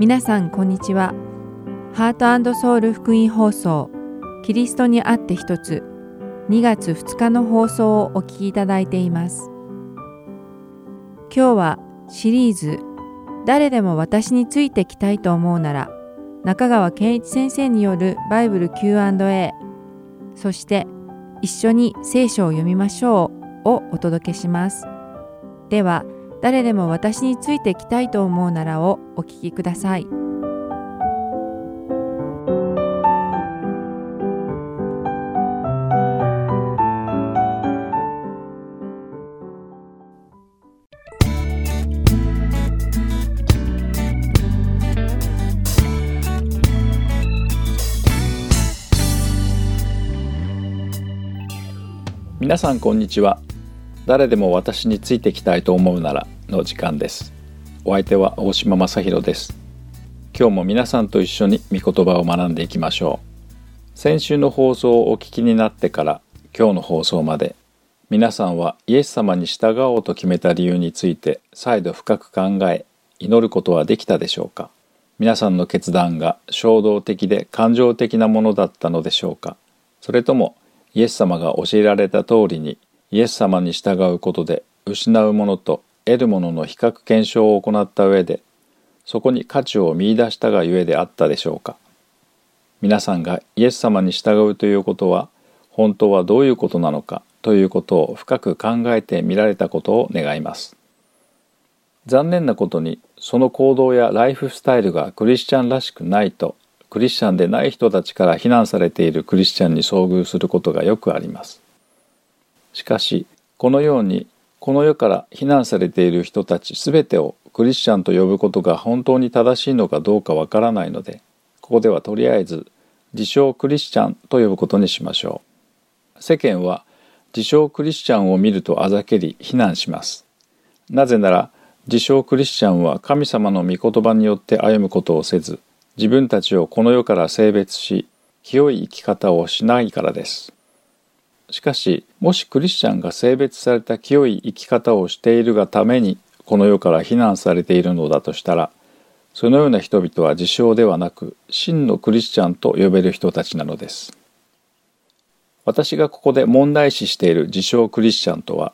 皆さんこんにちは。ハートソウル福音放送キリストにあって一つ2月2日の放送をお聞きいただいています。今日はシリーズ誰でも私についてきたいと思うなら中川健一先生によるバイブル Q&A そして一緒に聖書を読みましょうをお届けします。では誰でも私についてきたいと思うならをお聞きください。皆さんこんにちは誰でも私についてきたいと思うならの時間です。お相手は大島正弘です。今日も皆さんと一緒に御言葉を学んでいきましょう。先週の放送をお聞きになってから今日の放送まで皆さんはイエス様に従おうと決めた理由について再度深く考え祈ることはできたでしょうか。皆さんの決断が衝動的で感情的なものだったのでしょうか。それともイエス様が教えられた通りにイエス様に従うことで失うものと得るものの比較検証を行った上でそこに価値を見いだしたがゆえであったでしょうか皆さんがイエス様に従うということは本当はどういうことなのかということを深く考えてみられたことを願います残念なことにその行動やライフスタイルがクリスチャンらしくないとクリスチャンでない人たちから非難されているクリスチャンに遭遇することがよくあります。しかし、このようにこの世から非難されている人たちすべてをクリスチャンと呼ぶことが本当に正しいのかどうかわからないので、ここではとりあえず自称クリスチャンと呼ぶことにしましょう。世間は自称クリスチャンを見るとあざけり非難します。なぜなら自称クリスチャンは神様の御言葉によって歩むことをせず、自分たちをこの世から性別し清い生き方をしないからですしかしもしクリスチャンが性別された清い生き方をしているがためにこの世から非難されているのだとしたらそのような人々は自称ではなく真のクリスチャンと呼べる人たちなのです。私がここで問題視している自称クリスチャンとは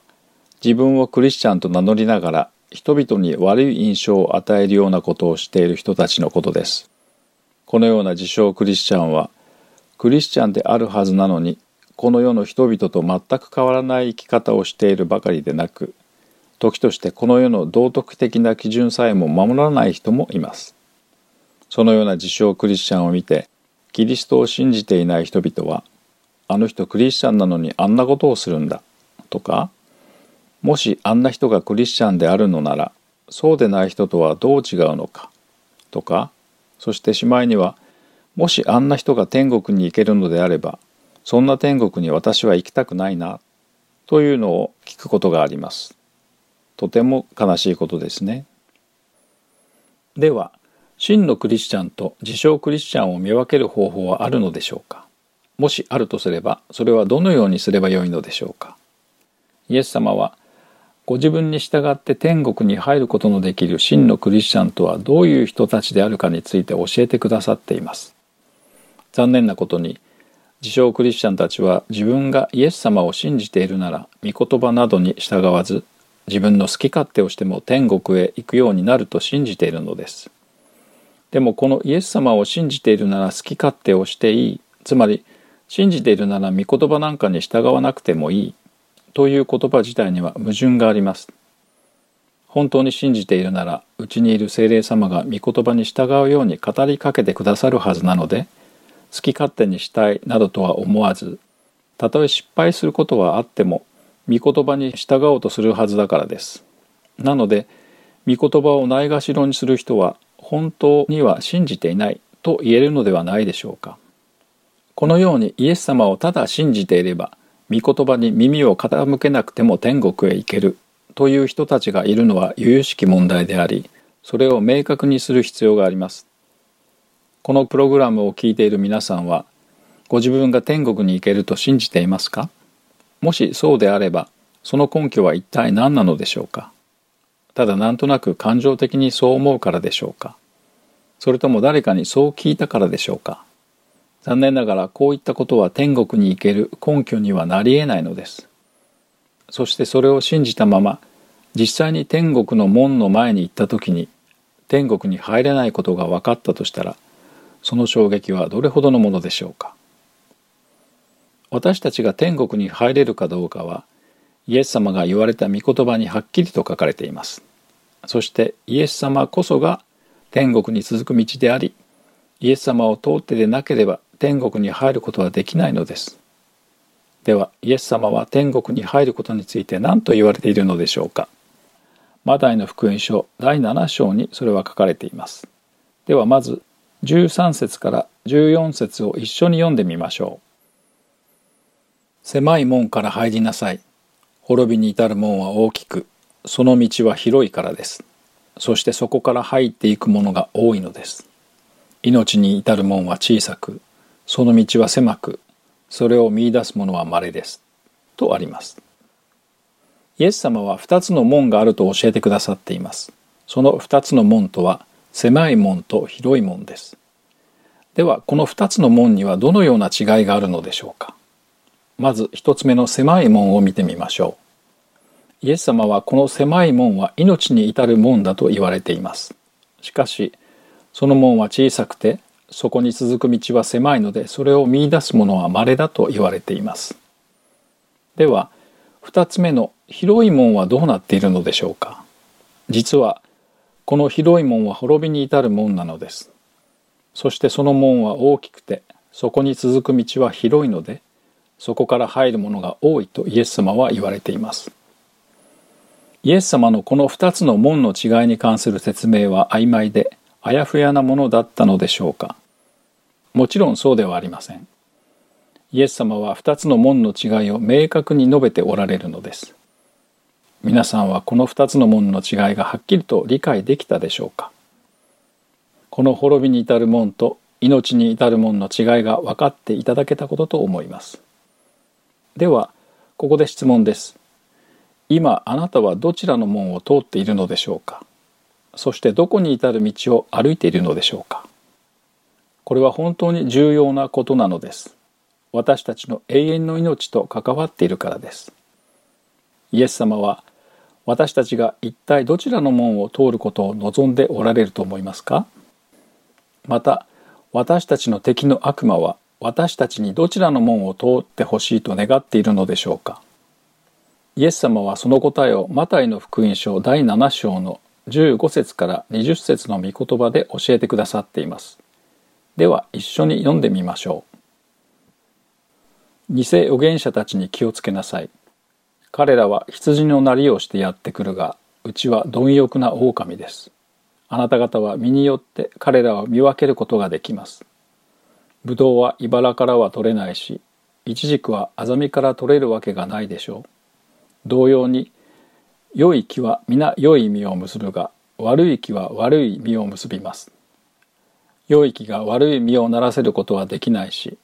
自分をクリスチャンと名乗りながら人々に悪い印象を与えるようなことをしている人たちのことです。このような自称クリスチャンはクリスチャンであるはずなのにこの世の人々と全く変わらない生き方をしているばかりでなく時としてこの世の道徳的な基準さえも守らない人もいます。そのような自称クリスチャンを見てキリストを信じていない人々はあの人クリスチャンなのにあんなことをするんだとかもしあんな人がクリスチャンであるのならそうでない人とはどう違うのかとかそしてしまいにはもしあんな人が天国に行けるのであればそんな天国に私は行きたくないなというのを聞くことがあります。とても悲しいことですね。では真のクリスチャンと自称クリスチャンを見分ける方法はあるのでしょうか？もしあるとすればそれはどのようにすればよいのでしょうか？イエス様はご自分に従って天国に入ることのできる真のクリスチャンとはどういう人たちであるかについて教えてくださっています。残念なことに自称クリスチャンたちは自分がイエス様を信じているなら御言葉などに従わず自分の好き勝手をしても天国へ行くようになると信じているのです。でもこのイエス様を信じているなら好き勝手をしていいつまり信じているなら御言葉なんかに従わなくてもいいという言葉自体には矛盾があります。本当に信じているならうちにいる精霊様が御言葉に従うように語りかけてくださるはずなので好き勝手にしたいなどとは思わずたとえ失敗することはあっても御言葉に従おうとするはずだからです。なので御言葉をないがしろにする人は本当には信じていないと言えるのではないでしょうか。このようにイエス様をただ信じていれば御言葉に耳を傾けなくても天国へ行けるという人たちがいるのは由々しき問題でありそれを明確にする必要がありますこのプログラムを聞いている皆さんはご自分が天国に行けると信じていますか？もしそうであればその根拠は一体何なのでしょうか？ただなんとなく感情的にそう思うからでしょうか？それとも誰かにそう聞いたからでしょうか？残念ながらこういったことは天国に行ける根拠にはなり得ないのです。そしてそれを信じたまま実際に天国の門の前に行った時に天国に入れないことが分かったとしたらその衝撃はどれほどのものでしょうか？私たちが天国に入れるかどうかはイエス様が言われた御言葉にはっきりと書かれています。そしてイエス様こそが天国に続く道でありイエス様を通ってでなければ天国に入ることはできないのです。ではイエス様は天国に入ることについて何と言われているのでしょうか？マダイの福音書第7章にそれは書かれています。ではまず13節から14節を一緒に読んでみましょう。狭い門から入りなさい。滅びに至る門は大きくその道は広いからです。そしてそこから入っていくものが多いのです。命に至る門は小さくその道は狭くそれを見出すものは稀です。とあります。イエス様は2つの門があると教えてくださっています。その2つの門とは狭い門と広い門です。ではこの2つの門にはどのような違いがあるのでしょうか？まず1つ目の狭い門を見てみましょう。イエス様はこの狭い門は命に至る門だと言われています。しかしその門は小さくてそこに続く道は狭いのでそれを見いだすものは稀だと言われています。では2つ目の広い門はどうなっているのでしょうか？実はこの広い門は滅びに至る門なのです。そしてその門は大きくてそこに続く道は広いのでそこから入るものが多いとイエス様は言われています。イエス様のこの2つの門の違いに関する説明は曖昧であやふやなものだったのでしょうか。もちろんそうではありません。イエス様は2つの門の違いを明確に述べておられるのです。皆さんはこの2つの門の違いがはっきりと理解できたでしょうか？この滅びに至る門と命に至る門の違いが分かっていただけたことと思います。ではここで質問です。今あなたはどちらの門を通っているのでしょうか？そしてどこに至る道を歩いているのでしょうか？これは本当に重要なことなのです。私たちの永遠の命と関わっているからです。イエス様は私たちが一体どちらの門を通ることを望んでおられると思いますか？また私たちの敵の悪魔は私たちにどちらの門を通ってほしいと願っているのでしょうか？イエス様はその答えをマタイの福音書第7章の15節から20節の御言葉で教えてくださっています。では一緒に読んでみましょう。偽預言者たちに気をつけなさい。彼らは羊のなりをしてやってくるが、うちは貪欲な狼です。あなた方は身によって彼らを見分けることができます。ぶどうは茨からは取れないし、イチジクはアザミから取れるわけがないでしょう。同様に、良い木は皆良い実を結ぶが、悪い木は悪い実を結びます。良い木が悪い実をならせることはできないし、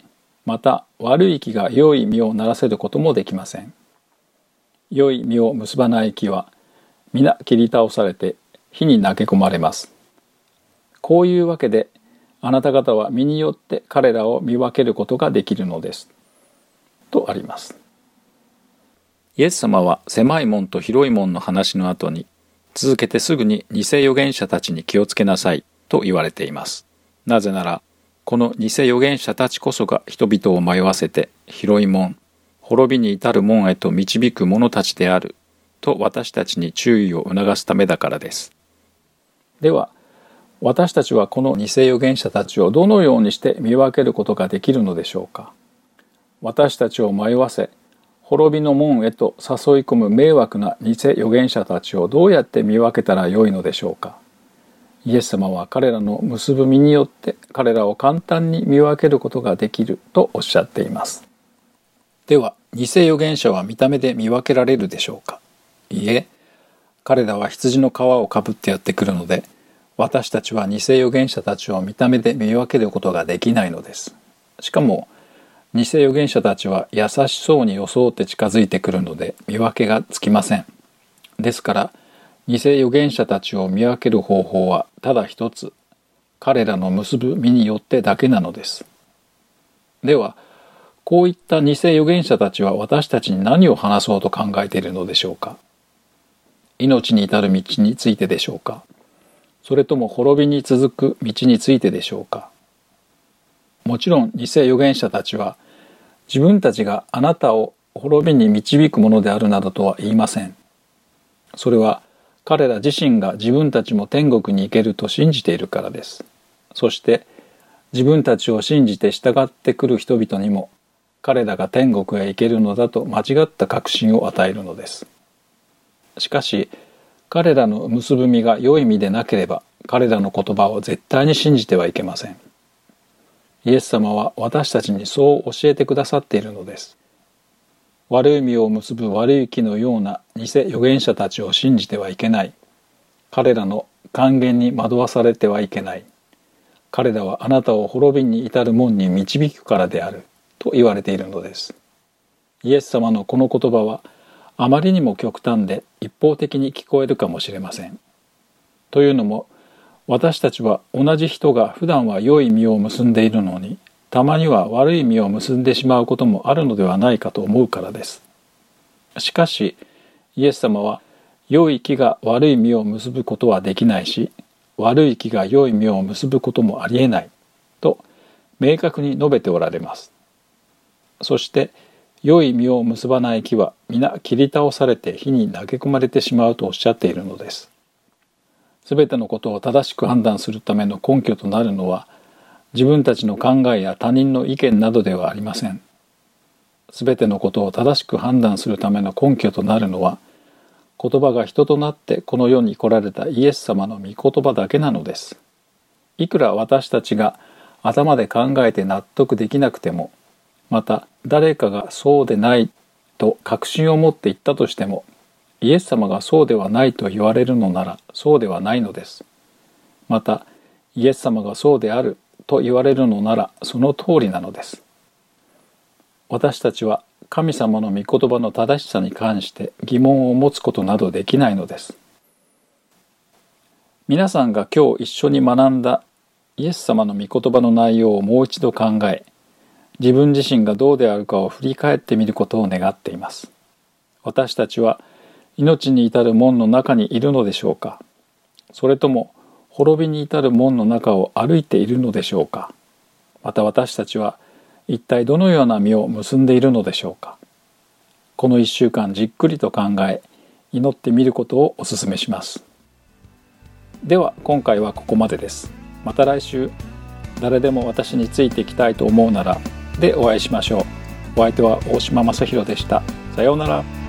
また悪い木が良い実をならせることもできません。良い実を結ばない木は皆切り倒されて火に投げ込まれます。こういうわけであなた方は身によって彼らを見分けることができるのです。とあります。イエス様は狭い門と広い門の話の後に続けてすぐに偽預言者たちに気をつけなさいと言われています。なぜならこの偽預言者たちこそが人々を迷わせて広い門、滅びに至る門へと導く者たちであると私たちに注意を促すためだからです。では、私たちはこの偽預言者たちをどのようにして見分けることができるのでしょうか。私たちを迷わせ滅びの門へと誘い込む迷惑な偽預言者たちをどうやって見分けたらよいのでしょうか。イエス様は彼らの結ぶ身によって彼らを簡単に見分けることができるとおっしゃっています。では偽預言者は見た目で見分けられるでしょうか？いえ彼らは羊の皮をかぶってやってくるので私たちは偽預言者たちを見た目で見分けることができないのです。しかも、偽預言者たちは優しそうに装って近づいてくるので見分けがつきません。ですから、偽預言者たちを見分ける方法はただ一つ。彼らの結ぶ身によってだけなのです。では、こういった偽預言者たちは私たちに何を話そうと考えているのでしょうか？命に至る道についてでしょうか？それとも滅びに続く道についてでしょうか？もちろん偽預言者たちは自分たちがあなたを滅びに導くものであるなどとは言いません。それは彼ら自身が自分たちも天国に行けると信じているからです。そして自分たちを信じて従ってくる人々にも彼らが天国へ行けるのだと間違った確信を与えるのです。しかし彼らの結ぶ身が良い意味でなければ彼らの言葉を絶対に信じてはいけません。イエス様は私たちにそう教えてくださっているのです。悪い実を結ぶ悪い木のような偽預言者たちを信じてはいけない。彼らの還元に惑わされてはいけない。彼らはあなたを滅びに至る門に導くからである。と言われているのです。イエス様のこの言葉はあまりにも極端で一方的に聞こえるかもしれません。というのも私たちは同じ人が普段は良い実を結んでいるのにたまには悪い実を結んでしまうこともあるのではないかと思うからです。しかしイエス様は良い木が悪い実を結ぶことはできないし悪い木が良い実を結ぶこともありえないと明確に述べておられます。そして良い実を結ばない木は皆切り倒されて火に投げ込まれてしまうとおっしゃっているのです。すべてのことを正しく判断するための根拠となるのは自分たちの考えや他人の意見などではありません。すべてのことを正しく判断するための根拠となるのは言葉が人となってこの世に来られたイエス様の御言葉だけなのです。いくら私たちが頭で考えて納得できなくてもまた誰かがそうでないと確信を持って言ったとしてもイエス様がそうではないと言われるのならそうではないのです。またイエス様がそうであると言われるのならその通りなのです。私たちは神様の御言葉の正しさに関して疑問を持つことなどできないのです。皆さんが今日一緒に学んだイエス様の御言葉の内容をもう一度考え自分自身がどうであるかを振り返ってみることを願っています。私たちは命に至る門の中にいるのでしょうか？それとも滅びに至る門の中を歩いているのでしょうか？また私たちは一体どのような実を結んでいるのでしょうか？この一週間じっくりと考え祈ってみることをお勧めします。では今回はここまでです。また来週。誰でも私についていきたいと思うならでお会いしましょう。お相手は大島正弘でした。さようなら。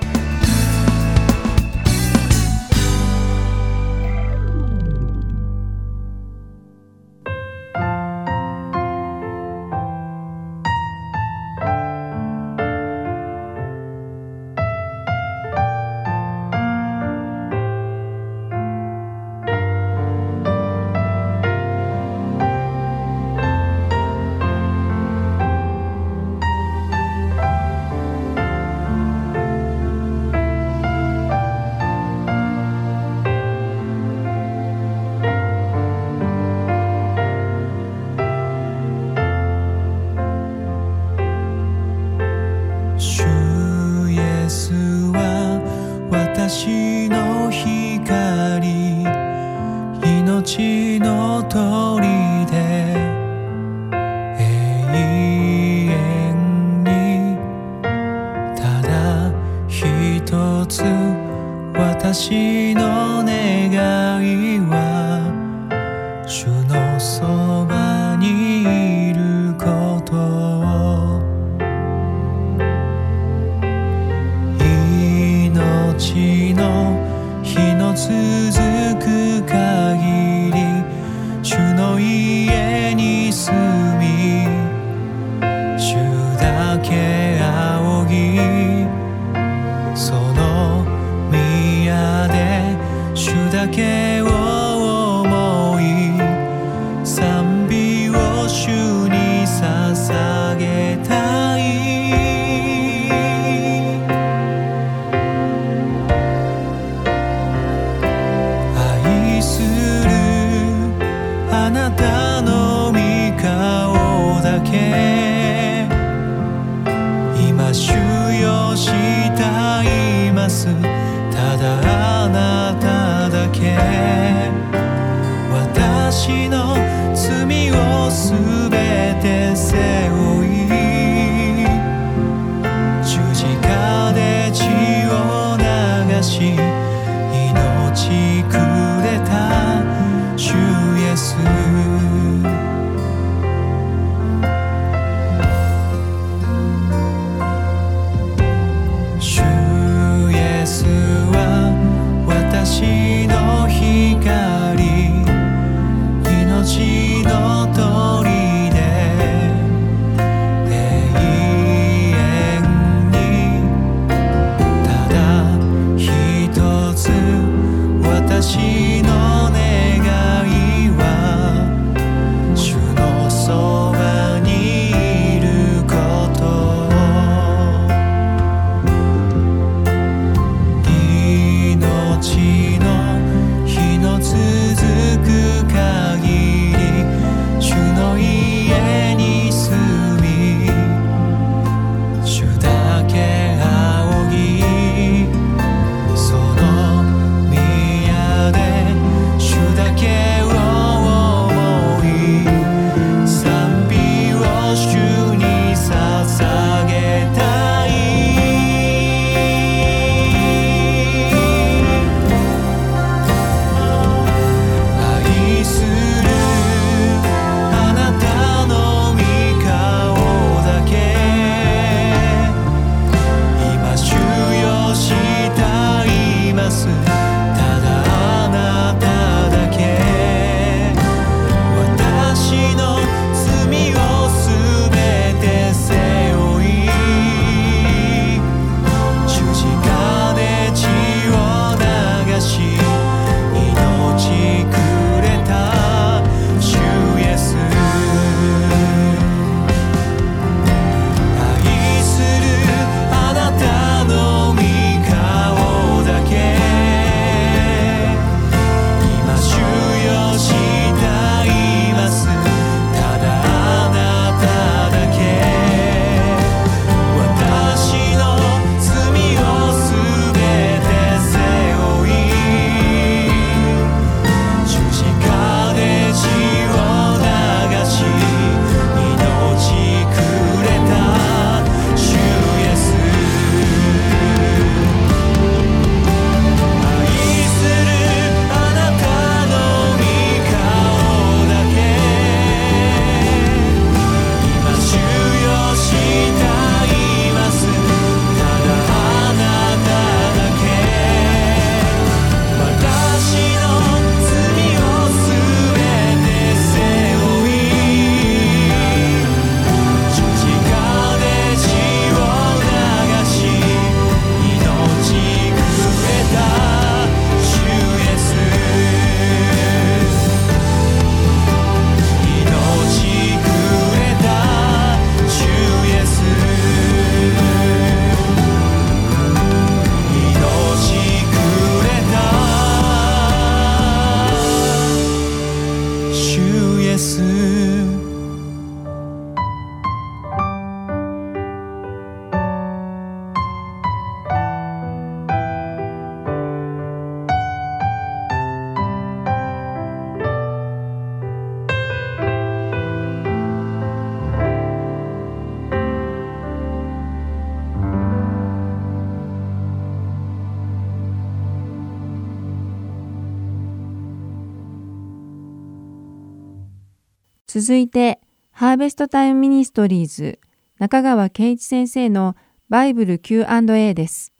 続いて、ハーベストタイムミニストリーズ中川健一先生のバイブル Q&A です。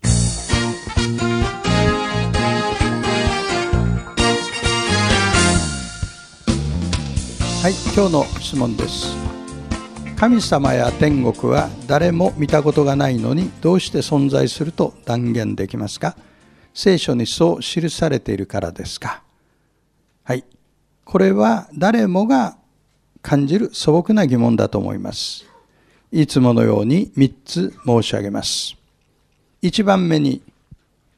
はい、今日の質問です。神様や天国は誰も見たことがないのにどうして存在すると断言できますか？聖書にそう記されているからですか？はい、これは誰もが感じる素朴な疑問だと思います。いつものように3つ申し上げます。1番目に、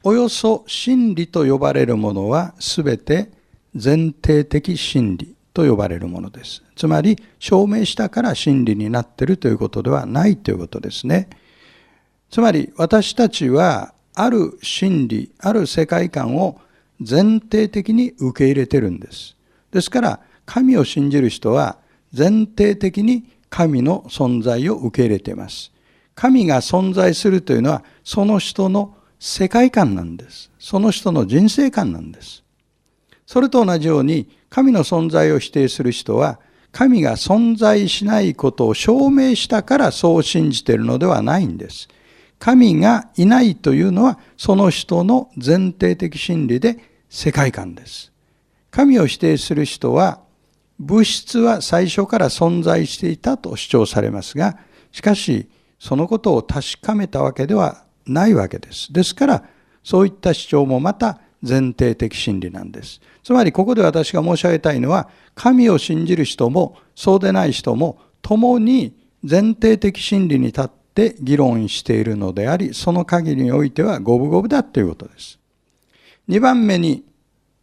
およそ真理と呼ばれるものはすべて前提的真理と呼ばれるものです。つまり、証明したから真理になっているということではないということですね。つまり、私たちは、ある真理、ある世界観を前提的に受け入れてるんです。ですから、神を信じる人は前提的に神の存在を受け入れています。神が存在するというのは、その人の世界観なんです。その人の人生観なんです。それと同じように神の存在を否定する人は神が存在しないことを証明したからそう信じているのではないんです。神がいないというのはその人の前提的真理で世界観です。神を否定する人は物質は最初から存在していたと主張されますが、しかしそのことを確かめたわけではないわけです。ですから、そういった主張もまた前提的真理なんです。つまりここで私が申し上げたいのは、神を信じる人もそうでない人も共に前提的真理に立って議論しているのであり、その限りにおいては五分五分だということです。2番目に、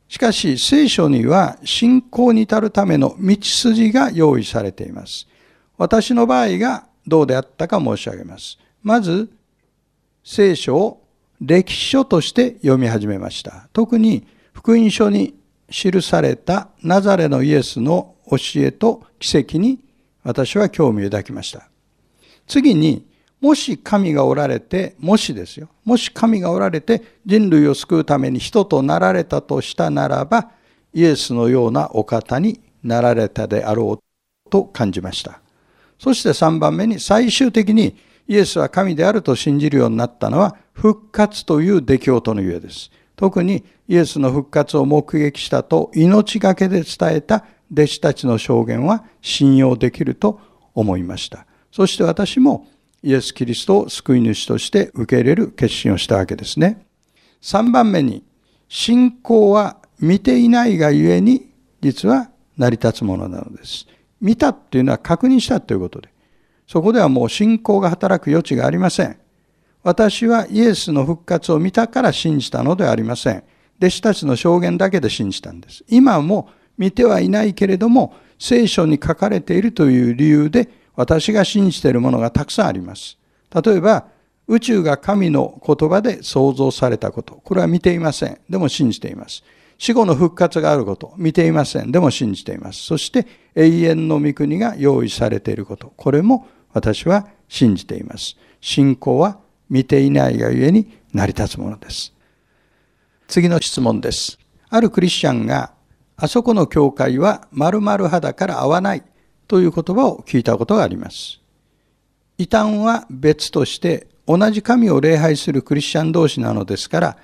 しかし聖書には信仰に至るための道筋が用意されています。私の場合がどうであったか申し上げます。まず、聖書を歴史書として読み始めました。特に福音書に記されたナザレのイエスの教えと奇跡に私は興味を抱きました。次に、もし神がおられて、もしですよ。もし神がおられて人類を救うために人となられたとしたならば、イエスのようなお方になられたであろうと感じました。そして3番目に最終的にイエスは神であると信じるようになったのは復活という出来事のゆえです。特にイエスの復活を目撃したと命がけで伝えた弟子たちの証言は信用できると思いました。そして私もイエス・キリストを救い主として受け入れる決心をしたわけですね。3番目に、信仰は見ていないがゆえに実は成り立つものなのです。見たっていうのは確認したということで。そこではもう信仰が働く余地がありません。私はイエスの復活を見たから信じたのではありません。弟子たちの証言だけで信じたんです。今も見てはいないけれども、聖書に書かれているという理由で私が信じているものがたくさんあります。例えば、宇宙が神の言葉で創造されたこと。これは見ていません。でも信じています。死後の復活があること。見ていません。でも信じています。そして永遠の御国が用意されていること。これも私は信じています。信仰は見ていないがゆえに成り立つものです。次の質問です。あるクリスチャンが、あそこの教会は〇〇派だから合わないという言葉を聞いたことがあります。異端は別として同じ神を礼拝するクリスチャン同士なのですから、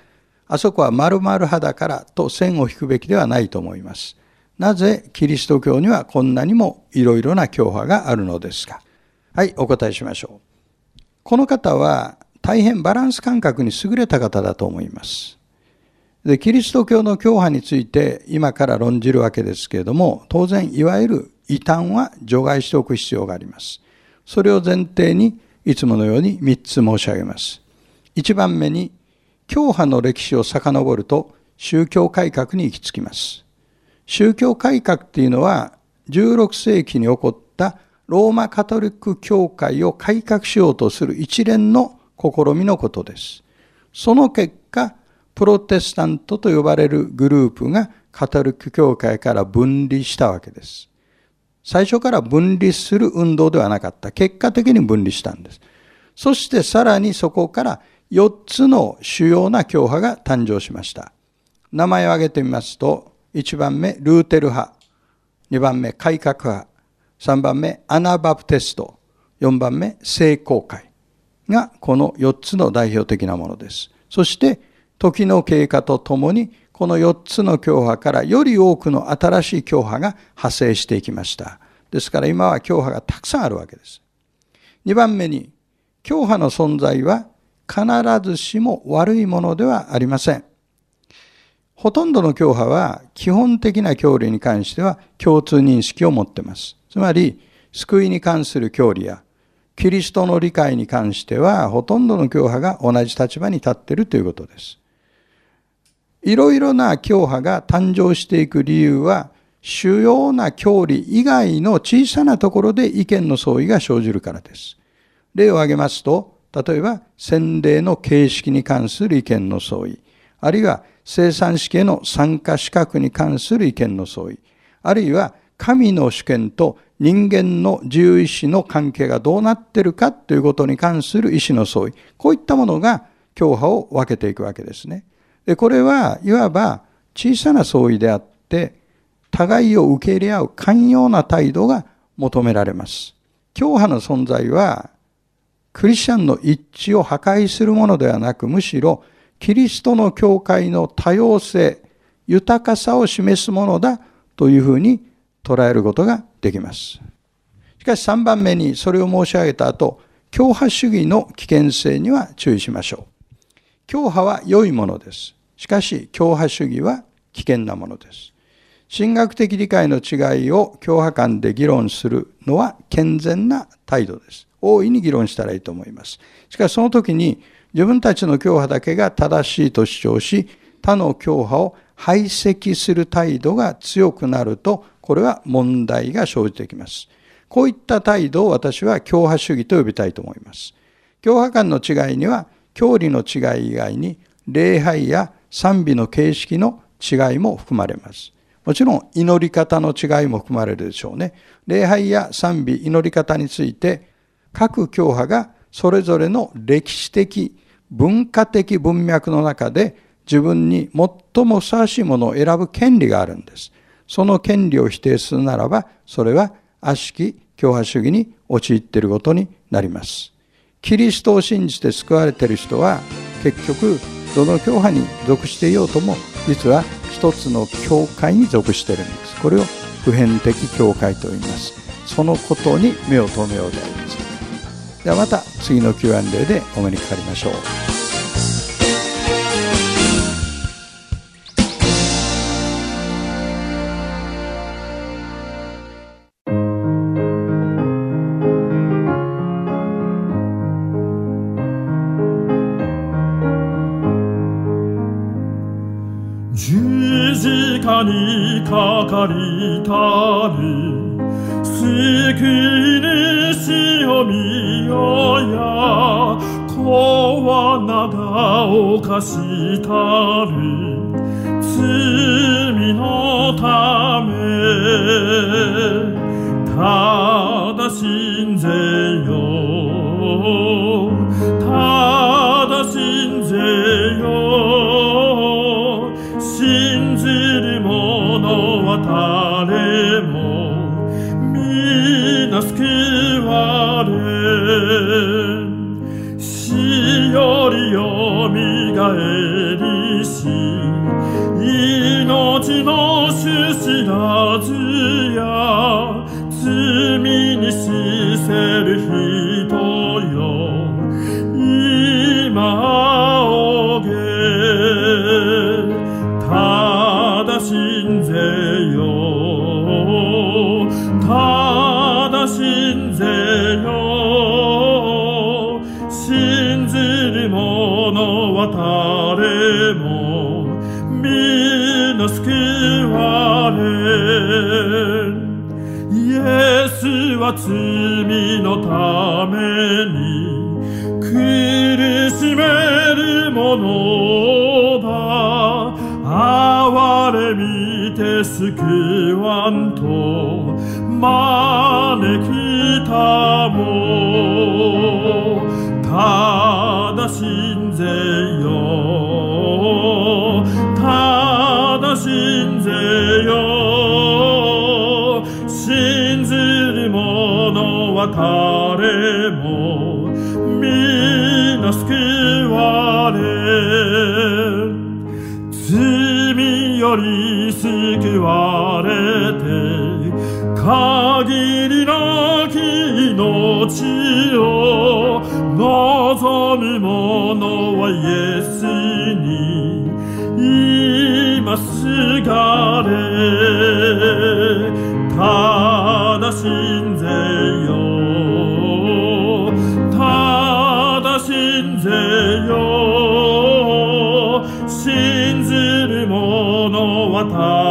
あそこは〇〇派だからと線を引くべきではないと思います。なぜキリスト教にはこんなにもいろいろな教派があるのですかはい、お答えしましょう。この方は大変バランス感覚に優れた方だと思います。で、キリスト教の教派について今から論じるわけですけれども、当然いわゆる異端は除外しておく必要があります。それを前提にいつものように3つ申し上げます。1番目に、教派の歴史を遡ると宗教改革に行き着きます。宗教改革っていうのは16世紀に起こったローマカトリック教会を改革しようとする一連の試みのことです。その結果、プロテスタントと呼ばれるグループがカトリック教会から分離したわけです。最初から分離する運動ではなかった。結果的に分離したんです。そしてさらにそこから4つの主要な教派が誕生しました。名前を挙げてみますと、1番目、ルーテル派。2番目、改革派。3番目、アナバプテスト。4番目、聖公会がこの4つの代表的なものです。そして、時の経過とともに、この4つの教派からより多くの新しい教派が派生していきました。ですから今は教派がたくさんあるわけです。2番目に、教派の存在は必ずしも悪いものではありません。ほとんどの教派は基本的な教理に関しては共通認識を持っています。つまり、救いに関する教理や、キリストの理解に関しては、ほとんどの教派が同じ立場に立っているということです。いろいろな教派が誕生していく理由は、主要な教理以外の小さなところで意見の相違が生じるからです。例を挙げますと、例えば、洗礼の形式に関する意見の相違、あるいは生産式への参加資格に関する意見の相違、あるいは神の主権と人間の自由意志の関係がどうなっているかということに関する意志の相違。こういったものが教派を分けていくわけですね。でこれはいわば小さな相違であって互いを受け入れ合う寛容な態度が求められます。教派の存在はクリスチャンの一致を破壊するものではなくむしろキリストの教会の多様性豊かさを示すものだというふうに捉えることができます。しかし3番目にそれを申し上げた後教派主義の危険性には注意しましょう。教派は良いものです。しかし、教派主義は危険なものです。神学的理解の違いを教派間で議論するのは健全な態度です。大いに議論したらいいと思います。しかしその時に自分たちの教派だけが正しいと主張し、他の教派を排斥する態度が強くなると、これは問題が生じてきます。こういった態度を私は教派主義と呼びたいと思います。教派間の違いには、教理の違い以外に、礼拝や賛美の形式の違いも含まれます。もちろん祈り方の違いも含まれるでしょうね。礼拝や賛美、祈り方について各教派がそれぞれの歴史的、文化的文脈の中で自分に最もふさわしいものを選ぶ権利があるんです。その権利を否定するならば、それは悪しき教派主義に陥っていることになります。キリストを信じて救われている人は結局どの教派に属していようとも実は一つの教会に属しているんです。これを普遍的教会と言います。そのことに目を留めようであります。ではまた次の Q&A でお目にかかりましょう。にかかりたる救い主を見よや。子はが犯したる罪のため。ただ信ぜよ。罪のために苦しめるものだ。哀れみて救わんと招きたも。者は誰も皆救われ罪より救われて限りなき命を望む者はイエスに今すがれ。ただ信者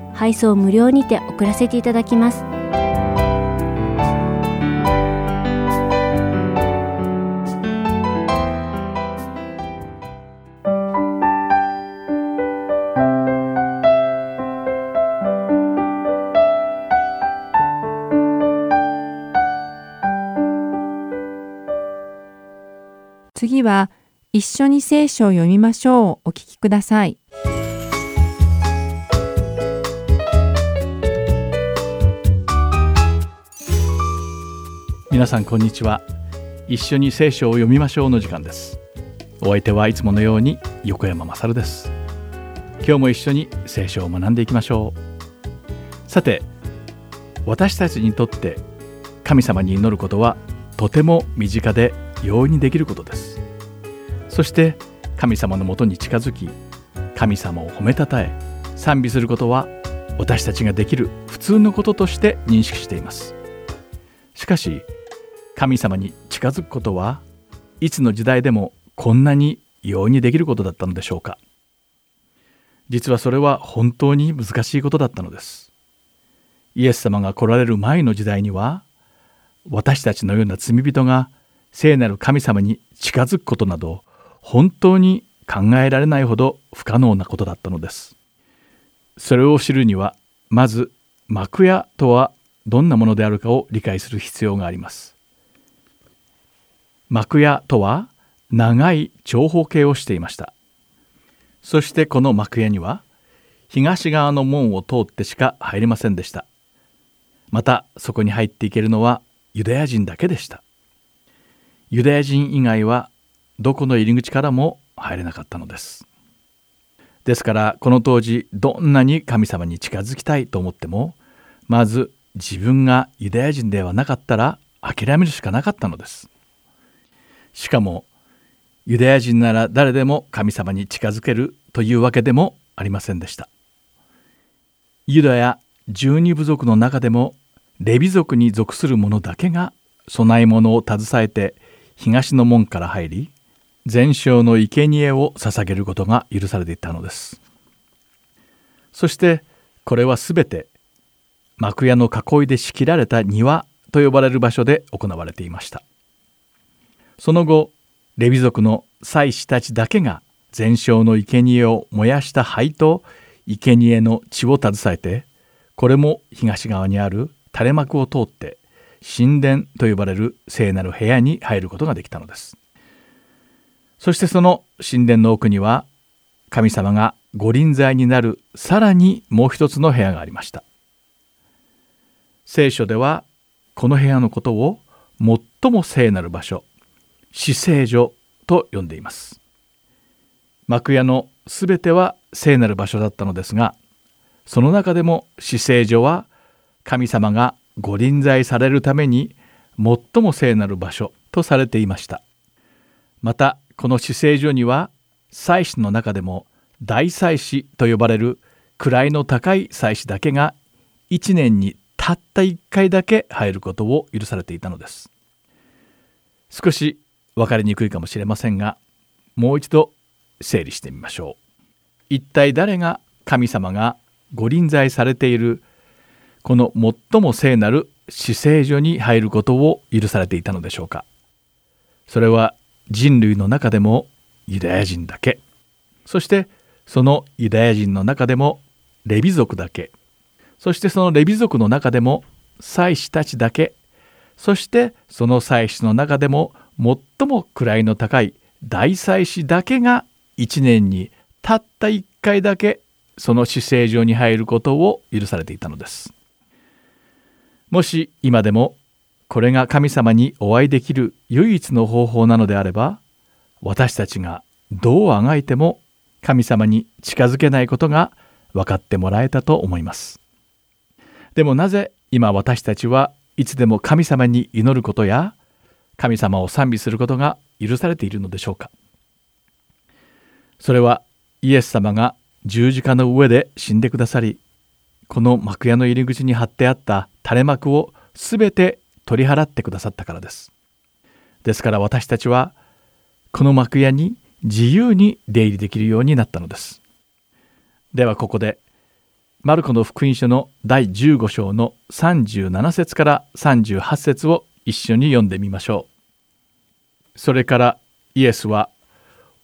配送無料にて送らせていただきます次は一緒に聖書を読みましょうお聞きください。皆さんこんにちは。一緒に聖書を読みましょうの時間です。お相手はいつものように横山まさるです。今日も一緒に聖書を学んでいきましょう。さて、私たちにとって神様に祈ることはとても身近で容易にできることです。そして神様のもとに近づき神様を褒めたたえ賛美することは私たちができる普通のこととして認識していますしかし神様に近づくことはいつの時代でもこんなに容易にできることだったのでしょうか。実はそれは本当に難しいことだったのです。イエス様が来られる前の時代には私たちのような罪人が聖なる神様に近づくことなど本当に考えられないほど不可能なことだったのです。それを知るにはまず幕屋とはどんなものであるかを理解する必要があります。幕屋とは長い長方形をしていました。そしてこの幕屋には東側の門を通ってしか入れませんでした。またそこに入っていけるのはユダヤ人だけでした。ユダヤ人以外はどこの入り口からも入れなかったのです。ですからこの当時どんなに神様に近づきたいと思ってもまず自分がユダヤ人ではなかったら諦めるしかなかったのです。しかもユダヤ人なら誰でも神様に近づけるというわけでもありませんでした。ユダヤ十二部族の中でもレビ族に属する者だけが供え物を携えて東の門から入り全焼の生贄を捧げることが許されていたのです。そしてこれはすべて幕屋の囲いで仕切られた庭と呼ばれる場所で行われていました。その後レビ族の祭司たちだけが全焼の生贄を燃やした灰と生贄の血を携えてこれも東側にある垂れ幕を通って神殿と呼ばれる聖なる部屋に入ることができたのです。そしてその神殿の奥には神様が御臨在になるさらにもう一つの部屋がありました。聖書ではこの部屋のことを最も聖なる場所死聖所と呼んでいます。幕屋のすべては聖なる場所だったのですがその中でも死聖所は神様がご臨在されるために最も聖なる場所とされていました。またこの死聖所には祭司の中でも大祭司と呼ばれる位の高い祭司だけが1年にたった1回だけ入ることを許されていたのです。少し分かりにくいかもしれませんがもう一度整理してみましょう。一体誰が神様がご臨在されているこの最も聖なる死聖所に入ることを許されていたのでしょうか。それは人類の中でもユダヤ人だけ。そしてそのユダヤ人の中でもレビ族だけ。そしてそのレビ族の中でも祭司たちだけ。そしてその祭司の中でも最も位の高い大祭司だけが1年にたった1回だけその死聖所に入ることを許されていたのです。もし今でもこれが神様にお会いできる唯一の方法なのであれば私たちがどうあがいても神様に近づけないことが分かってもらえたと思います。でもなぜ今私たちはいつでも神様に祈ることや神様を賛美することが許されているのでしょうか。それはイエス様が十字架の上で死んでくださりこの幕屋の入り口に貼ってあった垂れ幕をすべて取り払ってくださったからです。ですから私たちはこの幕屋に自由に出入りできるようになったのです。ではここでマルコの福音書の第15章の37節から38節を一緒に読んでみましょう。それからイエスは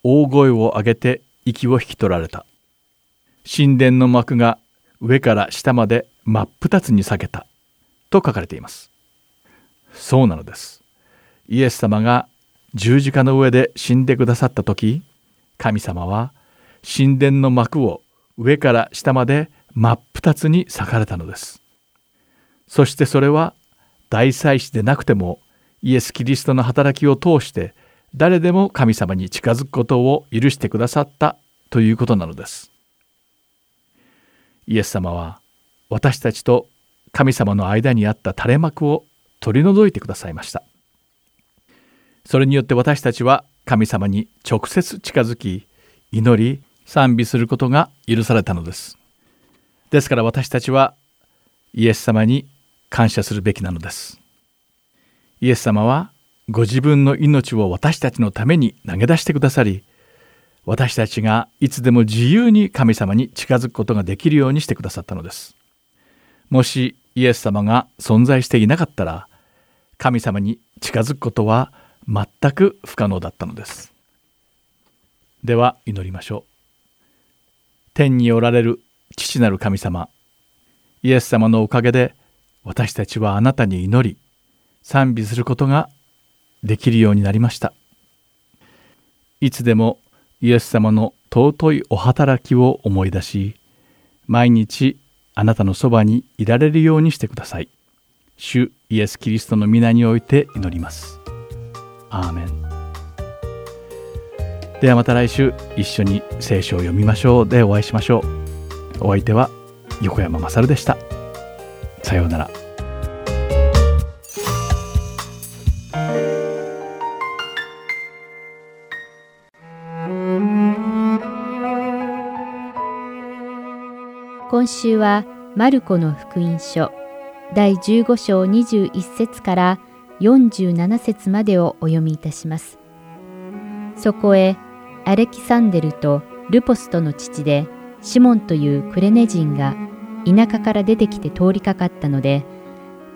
大声を上げて息を引き取られた。神殿の幕が上から下まで真っ二つに裂けたと書かれています。そうなのです。イエス様が十字架の上で死んでくださった時神様は神殿の幕を上から下まで真っ二つに裂かれたのですそしてそれは大祭司でなくてもイエス・キリストの働きを通して誰でも神様に近づくことを許してくださったということなのです。イエス様は私たちと神様の間にあった垂れ幕を取り除いてくださいました。それによって私たちは神様に直接近づき祈り賛美することが許されたのです。ですから私たちはイエス様に感謝するべきなのです。イエス様はご自分の命を私たちのために投げ出してくださり私たちがいつでも自由に神様に近づくことができるようにしてくださったのです。もしイエス様が存在していなかったら神様に近づくことは全く不可能だったのです。では祈りましょう。天におられる父なる神様イエス様のおかげで私たちはあなたに祈り賛美することができるようになりました。いつでもイエス様の尊いお働きを思い出し毎日あなたのそばにいられるようにしてください。主イエス・キリストの皆において祈ります。アーメン。ではまた来週一緒に聖書を読みましょう。でお会いしましょう。お相手は横山まさるでした。さようなら。今週はマルコの福音書第15章21節から47節までをお読みいたします。そこへアレキサンデルとルポストの父でシモンというクレネ人が田舎から出てきて通りかかったので、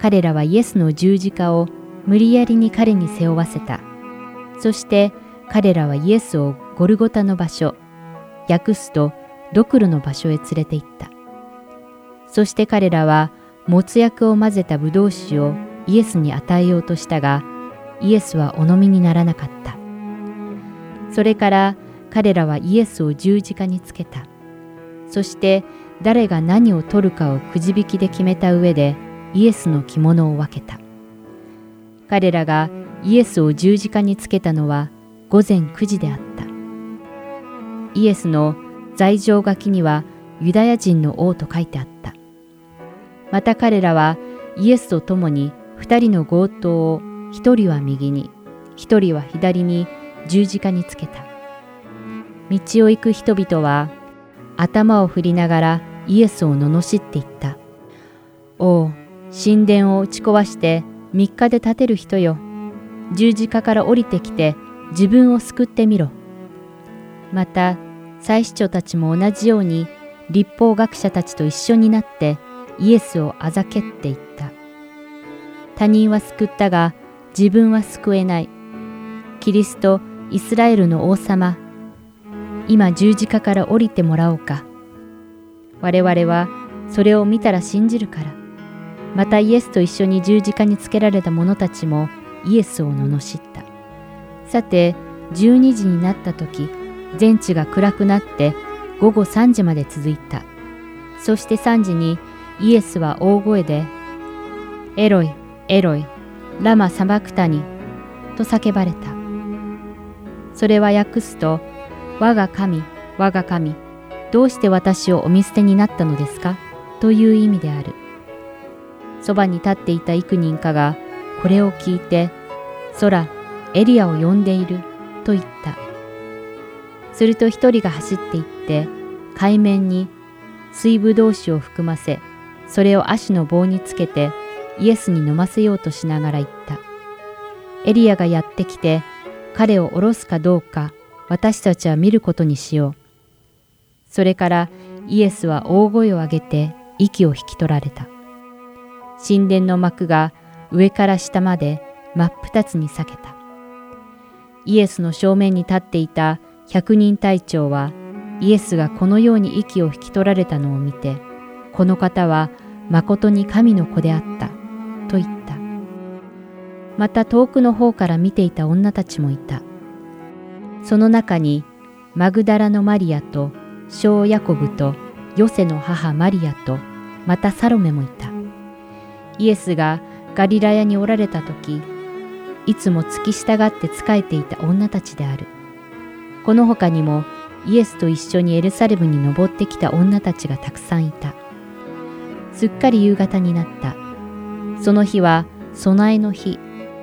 彼らはイエスの十字架を無理やりに彼に背負わせた。そして彼らはイエスをゴルゴタの場所、訳すとドクロの場所へ連れて行った。そして彼らはもつ薬を混ぜたブドウ酒をイエスに与えようとしたが、イエスはお飲みにならなかった。それから彼らはイエスを十字架につけた。そして誰が何を取るかをくじ引きで決めた上でイエスの着物を分けた。彼らがイエスを十字架につけたのは午前9時であった。イエスの罪状書きにはユダヤ人の王と書いてあった。また彼らはイエスと共に二人の強盗を一人は右に、一人は左に十字架につけた。道を行く人々は頭を振りながらイエスを罵っていった。おお、神殿を打ち壊して3日で建てる人よ。十字架から降りてきて自分を救ってみろ。また、祭司長たちも同じように立法学者たちと一緒になってイエスをあざけっていった。他人は救ったが自分は救えない。キリスト、イスラエルの王様、今十字架から降りてもらおうか。我々はそれを見たら信じるから。またイエスと一緒に十字架につけられた者たちもイエスを罵った。さて、12時になった時、全地が暗くなって午後3時まで続いた。そして3時にイエスは大声で、エロイ、エロイ、ラマ・サバクタニと叫ばれた。それは訳すと、我が神、我が神、どうして私をお見捨てになったのですか？という意味である。そばに立っていた幾人かがこれを聞いて、空、エリアを呼んでいると言った。すると一人が走って行って、海面に水ぶどう酒を含ませ、それを足の棒につけてイエスに飲ませようとしながら言った。エリアがやってきて、彼を下ろすかどうか私たちは見ることにしよう。それからイエスは大声を上げて息を引き取られた。神殿の幕が上から下まで真っ二つに裂けた。イエスの正面に立っていた百人隊長はイエスがこのように息を引き取られたのを見て、この方は誠に神の子であったと言った。また遠くの方から見ていた女たちもいた。その中にマグダラのマリアと小ヤコブとヨセの母マリアとまたサロメもいた。イエスがガリラヤにおられた時、いつも付き従って仕えていた女たちである。この他にもイエスと一緒にエルサレムに登ってきた女たちがたくさんいた。すっかり夕方になった。その日は備えの日、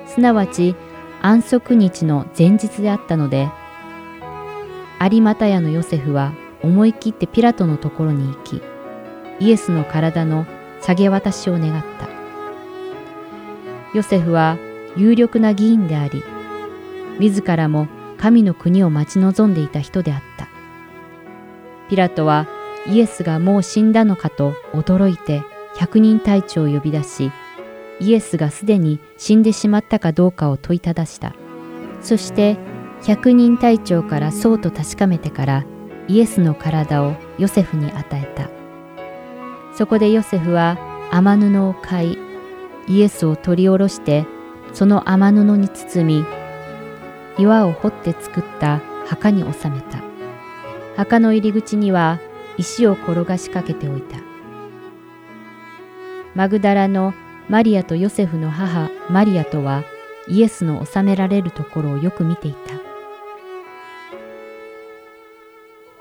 すなわち安息日の前日であったので、有股屋のヨセフは思い切ってピラトのところに行き、イエスの体の下げ渡しを願った。ヨセフは有力な議員であり、自らも神の国を待ち望んでいた人であった。ピラトはイエスがもう死んだのかと驚いて百人隊長を呼び出し、イエスがすでに死んでしまったかどうかを問いただした。そして百人隊長からそうと確かめてからイエスの体をヨセフに与えた。そこでヨセフは雨布を買い、イエスを取り下ろしてその雨布に包み、岩を掘って作った墓に収めた。墓の入り口には石を転がしかけておいた。マグダラのマリアとヨセフの母マリアとはイエスの収められるところをよく見ていた。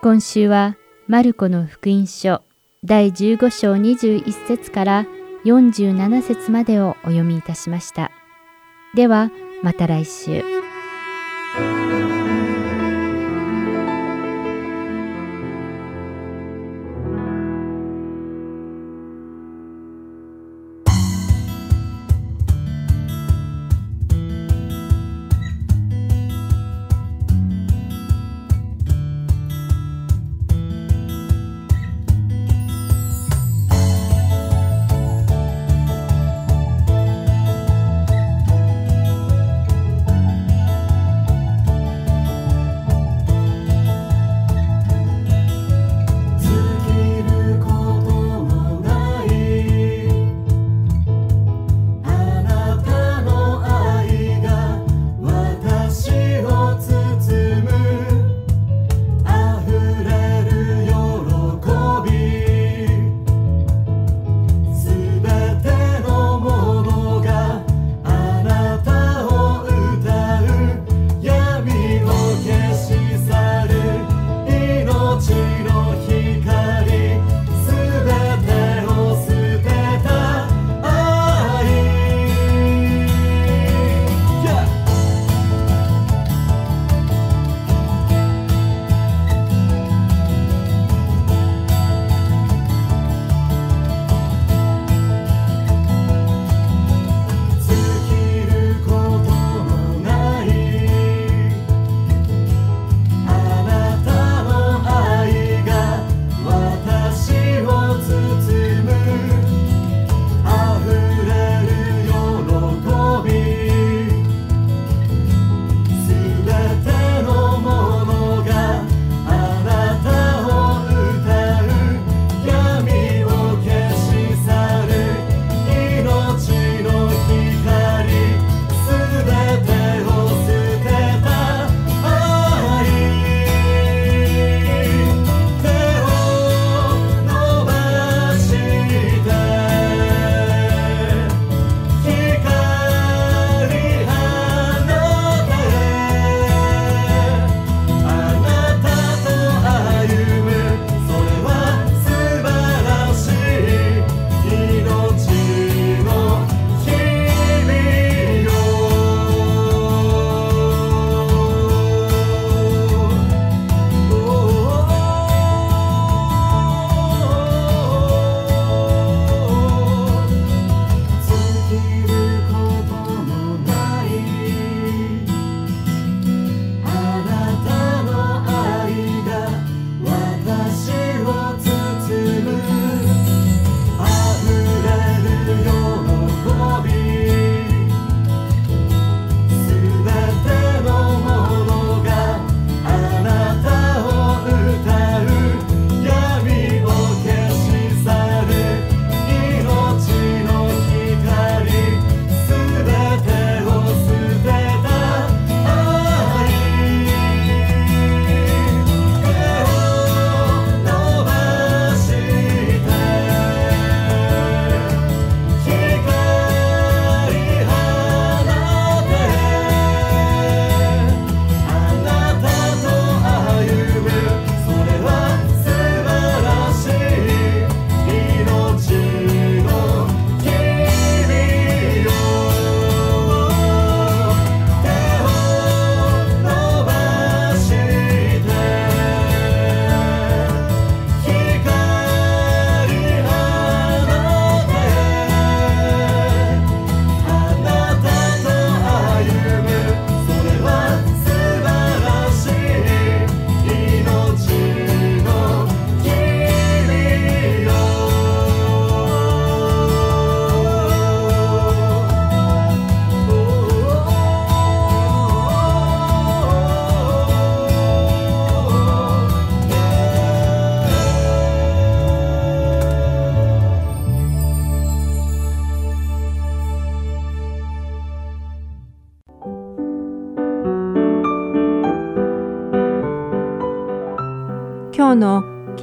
今週はマルコの福音書第15章21節から47節までをお読みいたしました。ではまた来週。